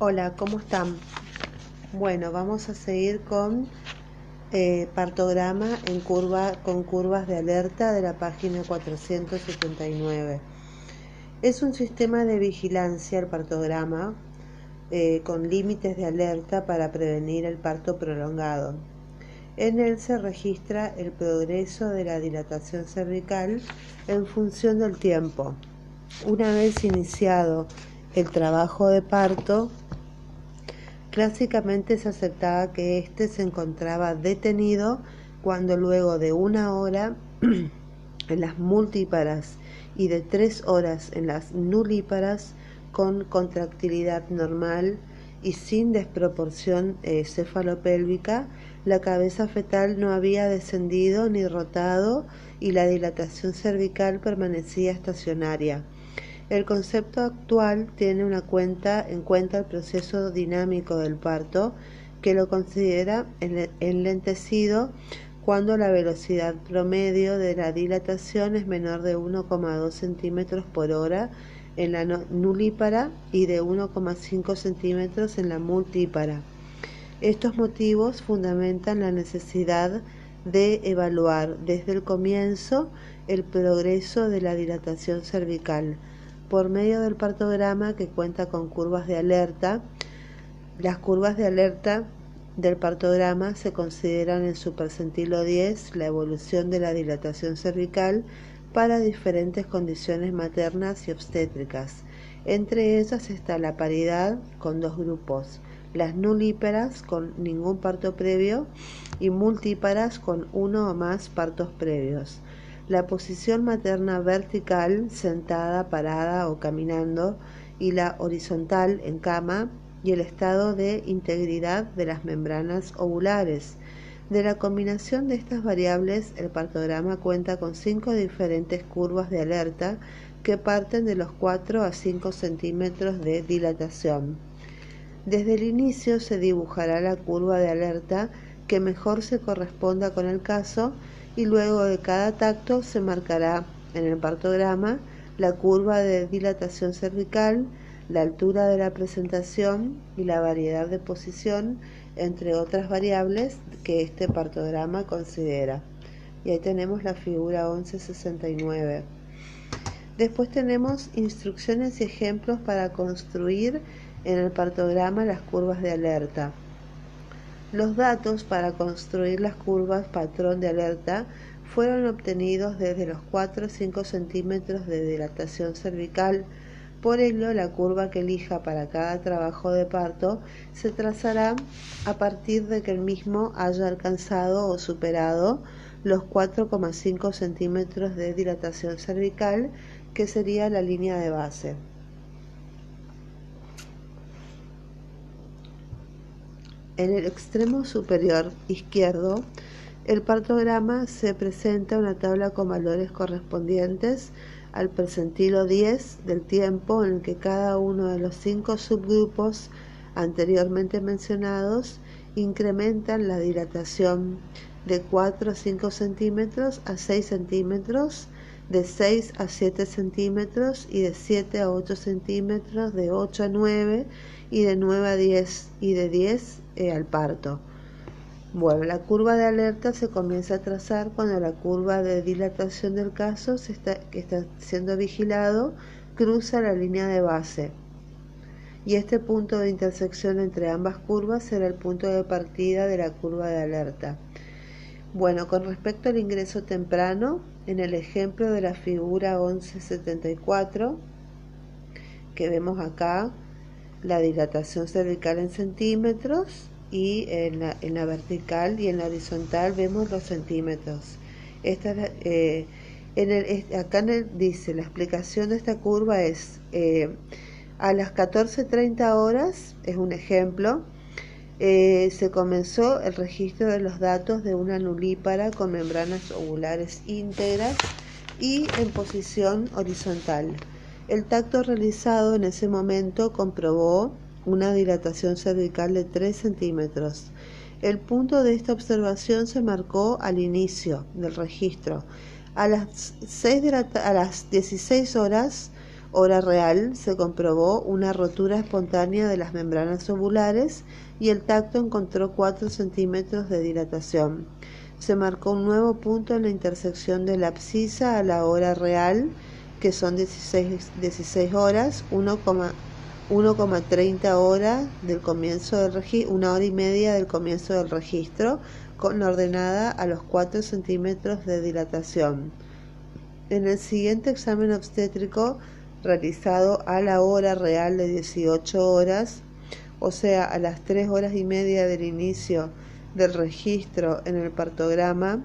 Hola, ¿cómo están? Bueno, vamos a seguir con eh, partograma en curva, con curvas de alerta de la página 479. Es un sistema de vigilancia el partograma eh, con límites de alerta para prevenir el parto prolongado. En él se registra el progreso de la dilatación cervical en función del tiempo. Una vez iniciado el trabajo de parto, clásicamente se aceptaba que éste se encontraba detenido cuando luego de una hora en las multíparas y de tres horas en las nulíparas con contractilidad normal y sin desproporción eh, cefalopélvica, la cabeza fetal no había descendido ni rotado y la dilatación cervical permanecía estacionaria. El concepto actual tiene una cuenta, en cuenta el proceso dinámico del parto, que lo considera enlentecido cuando la velocidad promedio de la dilatación es menor de 1,2 centímetros por hora en la nulípara y de 1,5 centímetros en la multípara. Estos motivos fundamentan la necesidad de evaluar desde el comienzo el progreso de la dilatación cervical por medio del partograma que cuenta con curvas de alerta. Las curvas de alerta del partograma se consideran en su percentilo 10 la evolución de la dilatación cervical para diferentes condiciones maternas y obstétricas. Entre ellas está la paridad con dos grupos, las nulíperas con ningún parto previo y multíparas con uno o más partos previos. La posición materna vertical, sentada, parada o caminando, y la horizontal en cama, y el estado de integridad de las membranas ovulares, de la combinación de estas variables, el partograma cuenta con cinco diferentes curvas de alerta que parten de los 4 a 5 centímetros de dilatación. Desde el inicio se dibujará la curva de alerta que mejor se corresponda con el caso y luego de cada tacto se marcará en el partograma la curva de dilatación cervical, la altura de la presentación y la variedad de posición entre otras variables que este partograma considera. Y ahí tenemos la figura 1169. Después tenemos instrucciones y ejemplos para construir en el partograma las curvas de alerta. Los datos para construir las curvas patrón de alerta fueron obtenidos desde los 4 o 5 centímetros de dilatación cervical por ello, la curva que elija para cada trabajo de parto se trazará a partir de que el mismo haya alcanzado o superado los 4,5 centímetros de dilatación cervical, que sería la línea de base. En el extremo superior izquierdo, el partograma se presenta una tabla con valores correspondientes al percentilo 10 del tiempo en que cada uno de los cinco subgrupos anteriormente mencionados incrementan la dilatación de 4 a 5 centímetros a 6 centímetros, de 6 a 7 centímetros y de 7 a 8 centímetros, de 8 a 9 y de 9 a 10 y de 10 eh, al parto. Bueno, la curva de alerta se comienza a trazar cuando la curva de dilatación del caso se está, que está siendo vigilado cruza la línea de base. Y este punto de intersección entre ambas curvas será el punto de partida de la curva de alerta. Bueno, con respecto al ingreso temprano, en el ejemplo de la figura 1174 que vemos acá, la dilatación cervical en centímetros, y en la, en la vertical y en la horizontal vemos los centímetros. Esta, eh, en el, acá en el, dice, la explicación de esta curva es eh, a las 14.30 horas, es un ejemplo, eh, se comenzó el registro de los datos de una nulípara con membranas ovulares íntegras y en posición horizontal. El tacto realizado en ese momento comprobó una dilatación cervical de 3 centímetros. El punto de esta observación se marcó al inicio del registro. A las, 6 de a las 16 horas hora real se comprobó una rotura espontánea de las membranas ovulares y el tacto encontró 4 centímetros de dilatación. Se marcó un nuevo punto en la intersección de la abscisa a la hora real, que son 16, 16 horas, 1,30 horas del comienzo del registro, una hora y media del comienzo del registro, con ordenada a los 4 centímetros de dilatación. En el siguiente examen obstétrico realizado a la hora real de 18 horas, o sea, a las 3 horas y media del inicio del registro en el partograma,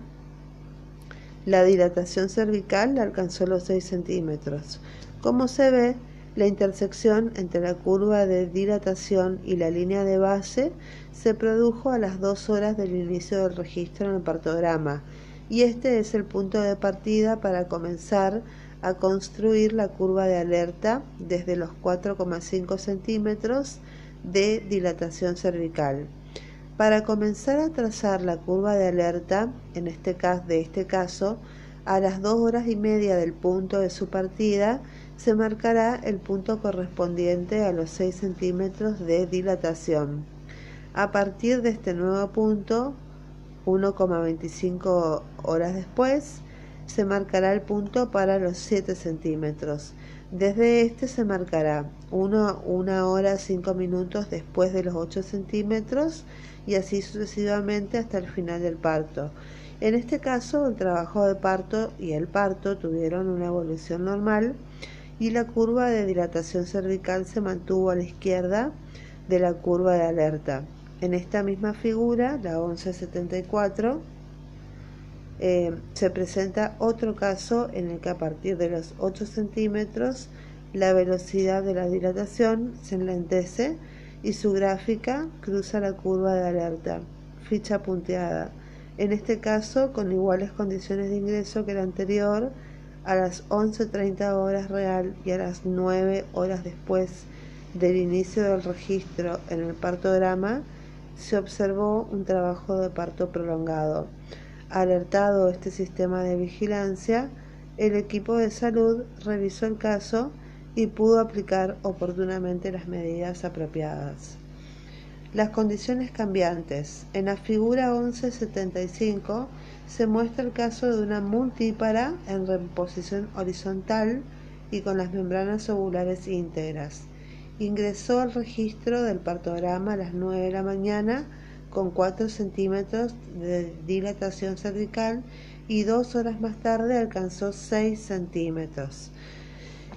la dilatación cervical alcanzó los 6 centímetros. Como se ve, la intersección entre la curva de dilatación y la línea de base se produjo a las 2 horas del inicio del registro en el partograma y este es el punto de partida para comenzar a construir la curva de alerta desde los 4,5 centímetros de dilatación cervical. Para comenzar a trazar la curva de alerta, en este caso, de este caso, a las dos horas y media del punto de su partida, se marcará el punto correspondiente a los 6 centímetros de dilatación. A partir de este nuevo punto, 1,25 horas después, se marcará el punto para los 7 centímetros. Desde este se marcará 1 una hora 5 minutos después de los 8 centímetros y así sucesivamente hasta el final del parto. En este caso, el trabajo de parto y el parto tuvieron una evolución normal y la curva de dilatación cervical se mantuvo a la izquierda de la curva de alerta. En esta misma figura, la 1174, eh, se presenta otro caso en el que a partir de los 8 centímetros la velocidad de la dilatación se enlentece y su gráfica cruza la curva de alerta, ficha punteada. En este caso, con iguales condiciones de ingreso que la anterior, a las 11.30 horas real y a las 9 horas después del inicio del registro en el partograma, se observó un trabajo de parto prolongado. Alertado este sistema de vigilancia, el equipo de salud revisó el caso y pudo aplicar oportunamente las medidas apropiadas. Las condiciones cambiantes. En la figura 1175 se muestra el caso de una multípara en reposición horizontal y con las membranas ovulares íntegras. Ingresó al registro del partograma a las 9 de la mañana con 4 centímetros de dilatación cervical y dos horas más tarde alcanzó 6 centímetros.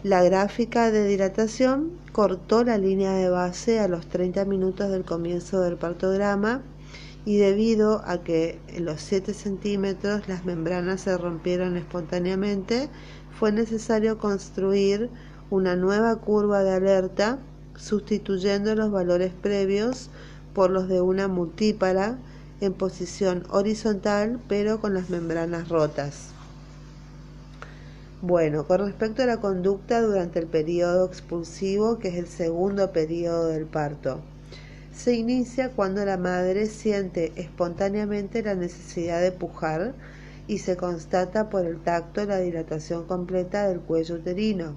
La gráfica de dilatación cortó la línea de base a los 30 minutos del comienzo del partograma y debido a que en los 7 centímetros las membranas se rompieron espontáneamente, fue necesario construir una nueva curva de alerta sustituyendo los valores previos por los de una multípara en posición horizontal pero con las membranas rotas. Bueno, con respecto a la conducta durante el periodo expulsivo, que es el segundo periodo del parto, se inicia cuando la madre siente espontáneamente la necesidad de pujar y se constata por el tacto la dilatación completa del cuello uterino.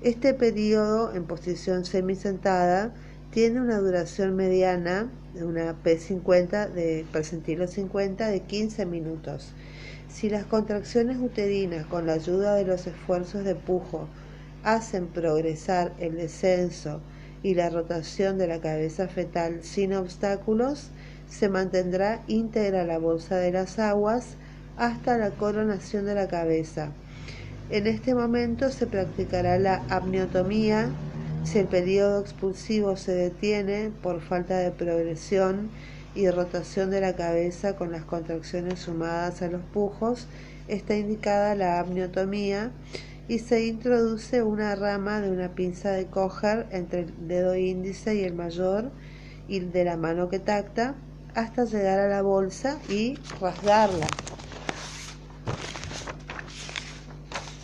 Este periodo en posición semisentada tiene una duración mediana, una P50 de percentilo 50 de 15 minutos. Si las contracciones uterinas con la ayuda de los esfuerzos de pujo hacen progresar el descenso y la rotación de la cabeza fetal sin obstáculos, se mantendrá íntegra la bolsa de las aguas hasta la coronación de la cabeza en este momento se practicará la amniotomía si el periodo expulsivo se detiene por falta de progresión y rotación de la cabeza con las contracciones sumadas a los pujos, está indicada la amniotomía y se introduce una rama de una pinza de coger entre el dedo índice y el mayor y de la mano que tacta hasta llegar a la bolsa y rasgarla.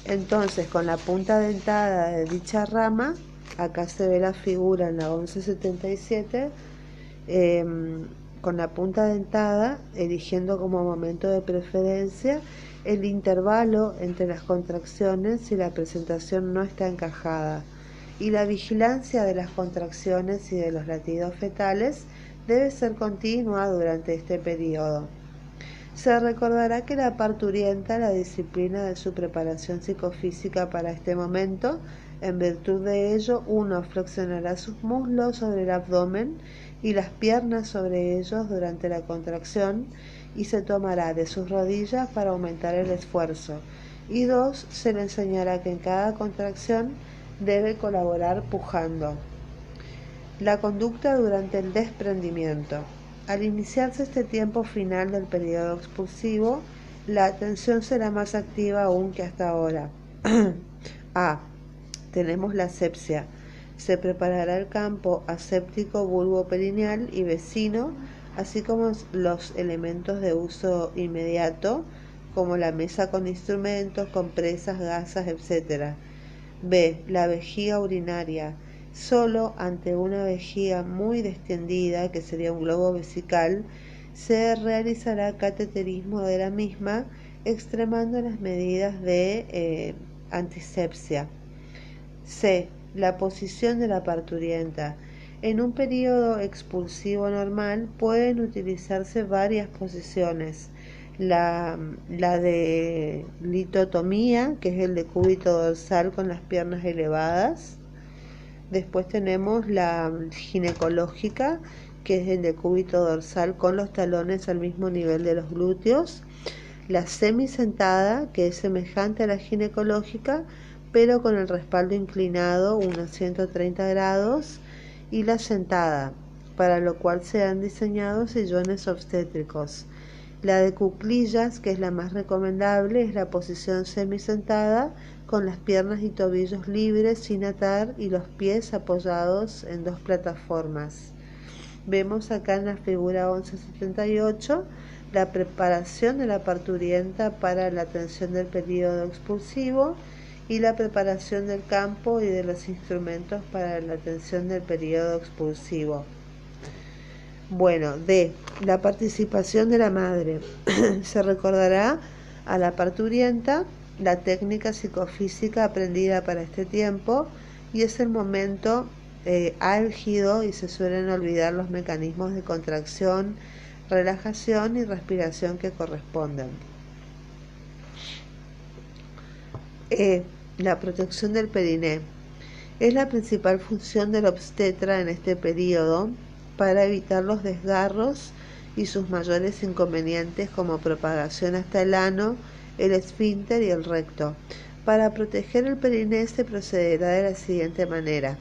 Entonces, con la punta dentada de dicha rama, acá se ve la figura en la 1177, em, con la punta dentada, eligiendo como momento de preferencia el intervalo entre las contracciones si la presentación no está encajada y la vigilancia de las contracciones y de los latidos fetales debe ser continua durante este periodo. Se recordará que la parturienta la disciplina de su preparación psicofísica para este momento. En virtud de ello, uno flexionará sus muslos sobre el abdomen y las piernas sobre ellos durante la contracción y se tomará de sus rodillas para aumentar el esfuerzo. Y dos, se le enseñará que en cada contracción debe colaborar pujando. La conducta durante el desprendimiento. Al iniciarse este tiempo final del periodo expulsivo, la atención será más activa aún que hasta ahora. A. Tenemos la asepsia. Se preparará el campo aséptico bulbo perineal y vecino, así como los elementos de uso inmediato, como la mesa con instrumentos, compresas, gasas, etc. B. La vejiga urinaria Solo ante una vejiga muy distendida, que sería un globo vesical, se realizará cateterismo de la misma, extremando las medidas de eh, antisepsia. C. La posición de la parturienta. En un periodo expulsivo normal pueden utilizarse varias posiciones. La, la, de litotomía, que es el de cúbito dorsal con las piernas elevadas, Después tenemos la ginecológica, que es el decúbito dorsal con los talones al mismo nivel de los glúteos. La semisentada, que es semejante a la ginecológica, pero con el respaldo inclinado unos 130 grados. Y la sentada, para lo cual se han diseñado sillones obstétricos. La de cuclillas, que es la más recomendable, es la posición semisentada con las piernas y tobillos libres sin atar y los pies apoyados en dos plataformas. Vemos acá en la figura 1178 la preparación de la parturienta para la atención del periodo expulsivo y la preparación del campo y de los instrumentos para la atención del periodo expulsivo. Bueno, D. La participación de la madre. Se recordará a la parturienta la técnica psicofísica aprendida para este tiempo y es el momento eh, álgido y se suelen olvidar los mecanismos de contracción, relajación y respiración que corresponden. E. La protección del periné. Es la principal función del obstetra en este periodo para evitar los desgarros y sus mayores inconvenientes como propagación hasta el ano, el esfínter y el recto. Para proteger el periné se procederá de la siguiente manera.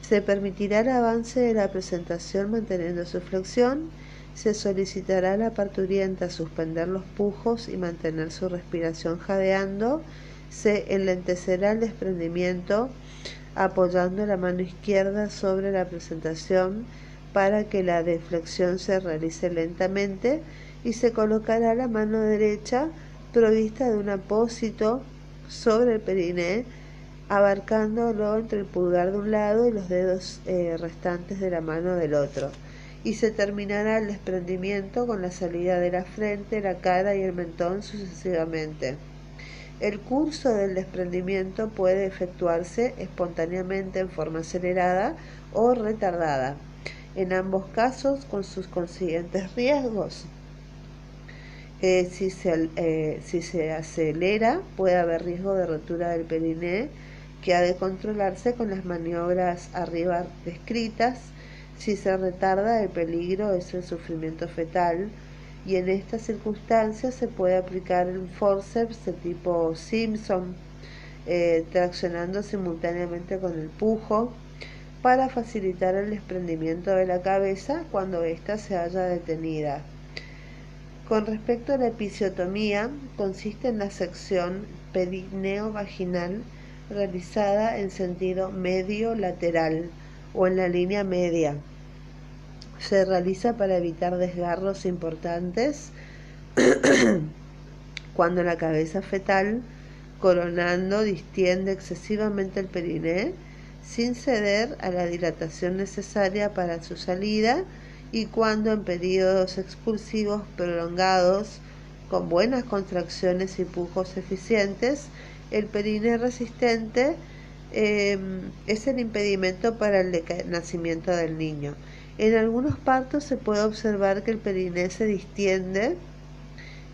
Se permitirá el avance de la presentación manteniendo su flexión, se solicitará a la parturienta suspender los pujos y mantener su respiración jadeando, se enlentecerá el desprendimiento apoyando la mano izquierda sobre la presentación, para que la deflexión se realice lentamente y se colocará la mano derecha provista de un apósito sobre el periné, abarcándolo entre el pulgar de un lado y los dedos eh, restantes de la mano del otro. Y se terminará el desprendimiento con la salida de la frente, la cara y el mentón sucesivamente. El curso del desprendimiento puede efectuarse espontáneamente en forma acelerada o retardada en ambos casos con sus consiguientes riesgos. Eh, si, se, eh, si se acelera, puede haber riesgo de rotura del periné que ha de controlarse con las maniobras arriba descritas. Si se retarda, el peligro es el sufrimiento fetal y en estas circunstancias se puede aplicar el forceps de tipo Simpson, eh, traccionando simultáneamente con el pujo para facilitar el desprendimiento de la cabeza cuando ésta se haya detenida. Con respecto a la episiotomía, consiste en la sección perineo-vaginal realizada en sentido medio-lateral o en la línea media. Se realiza para evitar desgarros importantes cuando la cabeza fetal, coronando, distiende excesivamente el periné sin ceder a la dilatación necesaria para su salida y cuando en periodos expulsivos prolongados, con buenas contracciones y pujos eficientes, el perine resistente em, es el impedimento para el nacimiento del niño. En algunos partos se puede observar que el periné se distiende,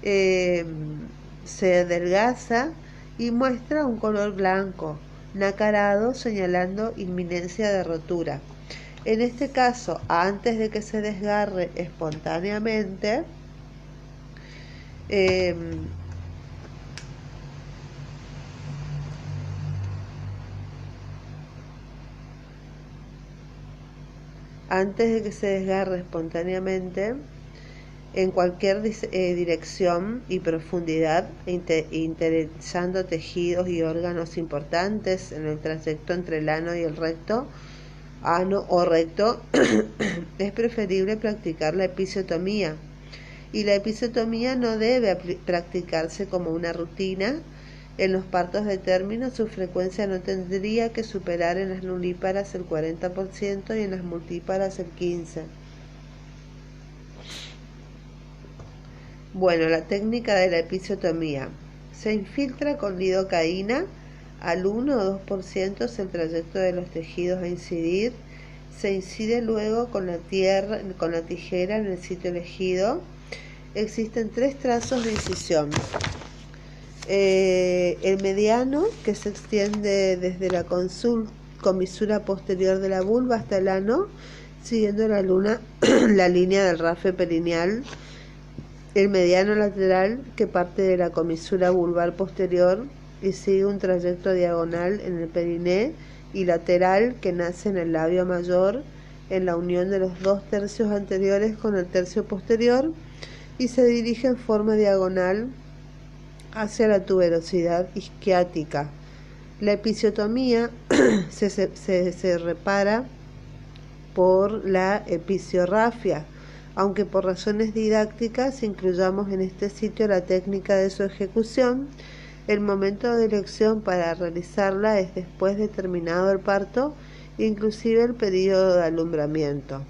em, se adelgaza y muestra un color blanco, nacarado, señalando inminencia de rotura. En este caso, antes de que se desgarre espontáneamente, em, antes de que se desgarre espontáneamente, en cualquier eh, dirección y profundidad, interesando tejidos y órganos importantes en el trayecto entre el ano y el recto, ano o recto, es preferible practicar la episiotomía. Y la episiotomía no debe practicarse como una rutina. En los partos de término su frecuencia no tendría que superar en las nulíparas el 40% y en las multíparas el 15%. Bueno, la técnica de la episiotomía. Se infiltra con lidocaína al 1 o 2% es el trayecto de los tejidos a incidir. Se incide luego con la, tierra, con la tijera en el sitio elegido. Existen tres trazos de incisión. Eh, el mediano, que se extiende desde la comisura posterior de la vulva hasta el ano, siguiendo la, luna, la línea del rafe perineal el mediano lateral que parte de la comisura vulvar posterior y sigue un trayecto diagonal en el periné y lateral que nace en el labio mayor en la unión de los dos tercios anteriores con el tercio posterior y se dirige en forma diagonal hacia la tuberosidad isquiática. La episiotomía se, se repara por la episiorrafia aunque por razones didácticas incluyamos en este sitio la técnica de su ejecución, el momento de elección para realizarla es después de terminado el parto, inclusive el periodo de alumbramiento.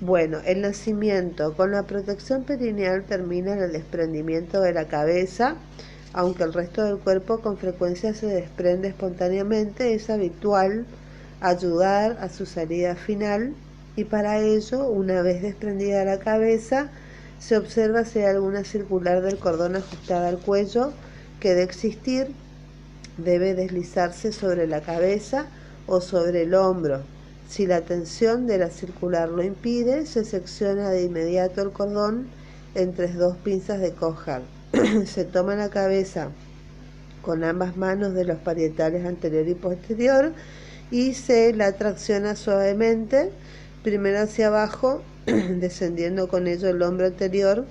Bueno, el nacimiento con la protección perineal termina el desprendimiento de la cabeza, aunque el resto del cuerpo con frecuencia se desprende espontáneamente, es habitual ayudar a su salida final y para ello, una vez desprendida la cabeza, se observa si hay alguna circular del cordón ajustada al cuello que de existir debe deslizarse sobre la cabeza o sobre el hombro. Si la tensión de la circular lo impide, se secciona de inmediato el cordón entre dos pinzas de cojar. se toma la cabeza con ambas manos de los parietales anterior y posterior y se la tracciona suavemente primero hacia abajo, descendiendo con ello el hombro anterior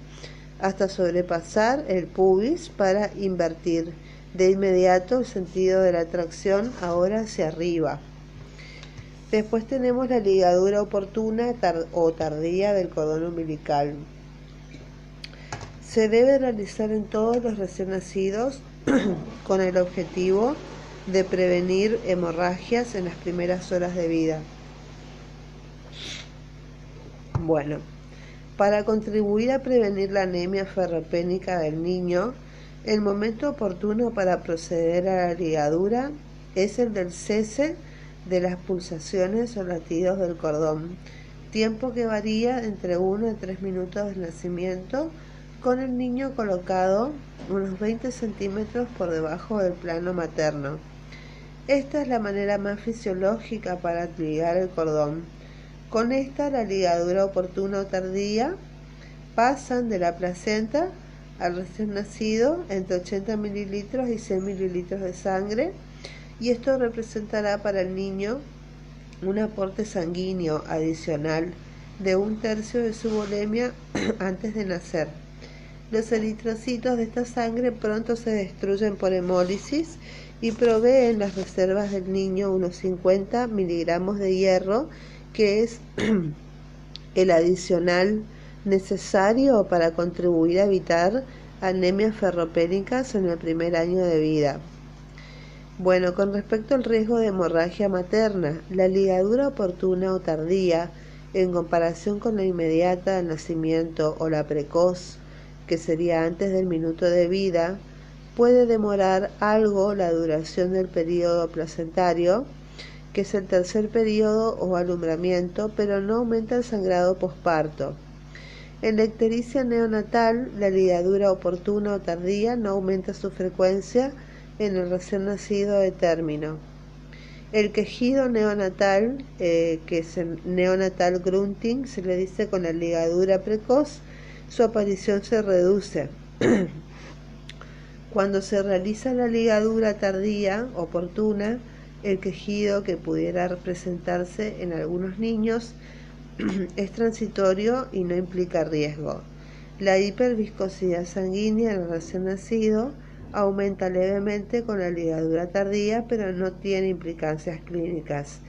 hasta sobrepasar el pubis para invertir de inmediato el sentido de la tracción ahora hacia arriba. Después tenemos la ligadura oportuna o tardía del cordón umbilical. Se debe realizar en todos los recién nacidos con el objetivo de prevenir hemorragias en las primeras horas de vida. Bueno, para contribuir a prevenir la anemia ferropénica del niño, el momento oportuno para proceder a la ligadura es el del cese de las pulsaciones o latidos del cordón, tiempo que varía entre 1 y 3 minutos del nacimiento, con el niño colocado unos 20 centímetros por debajo del plano materno. Esta es la manera más fisiológica para ligar el cordón con esta, la ligadura oportuna o tardía pasan de la placenta al recién nacido entre 80 mililitros y 100 mililitros de sangre y esto representará para el niño un aporte sanguíneo adicional de un tercio de su volemia antes de nacer. Los eritrocitos de esta sangre pronto se destruyen por hemólisis y proveen las reservas del niño unos 50 miligramos de hierro que es el adicional necesario para contribuir a evitar anemias ferropénicas en el primer año de vida. Bueno, con respecto al riesgo de hemorragia materna, la ligadura oportuna o tardía en comparación con la inmediata del nacimiento o la precoz, que sería antes del minuto de vida, puede demorar algo la duración del periodo placentario, que es el tercer periodo o alumbramiento, pero no aumenta el sangrado posparto. En la ictericia neonatal, la ligadura oportuna o tardía no aumenta su frecuencia en el recién nacido de término. El quejido neonatal, eh, que es el neonatal grunting, se le dice con la ligadura precoz, su aparición se reduce. Cuando se realiza la ligadura tardía, oportuna, el quejido que pudiera representarse en algunos niños es transitorio y no implica riesgo. La hiperviscosidad sanguínea en el recién nacido aumenta levemente con la ligadura tardía, pero no tiene implicancias clínicas.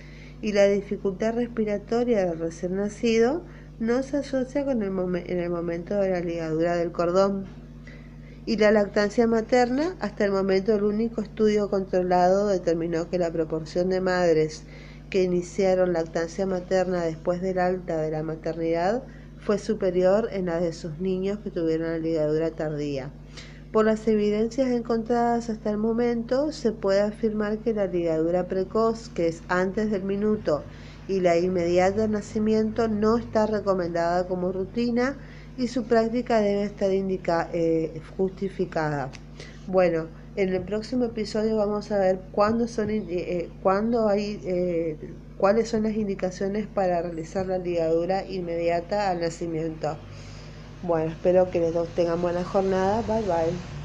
Y la dificultad respiratoria del recién nacido no se asocia con en el momento de la ligadura del cordón. Y la lactancia materna, hasta el momento el único estudio controlado determinó que la proporción de madres que iniciaron lactancia materna después del alta de la maternidad fue superior en la de sus niños que tuvieron la ligadura tardía. Por las evidencias encontradas hasta el momento, se puede afirmar que la ligadura precoz, que es antes del minuto, y la inmediata nacimiento no está recomendada como rutina y su práctica debe estar eh, justificada. Bueno, en el próximo episodio vamos a ver cuándo son, eh, eh, cuándo hay, cuáles son las indicaciones para realizar la ligadura inmediata al nacimiento. Bueno, espero que les tengan buena jornada. Bye bye.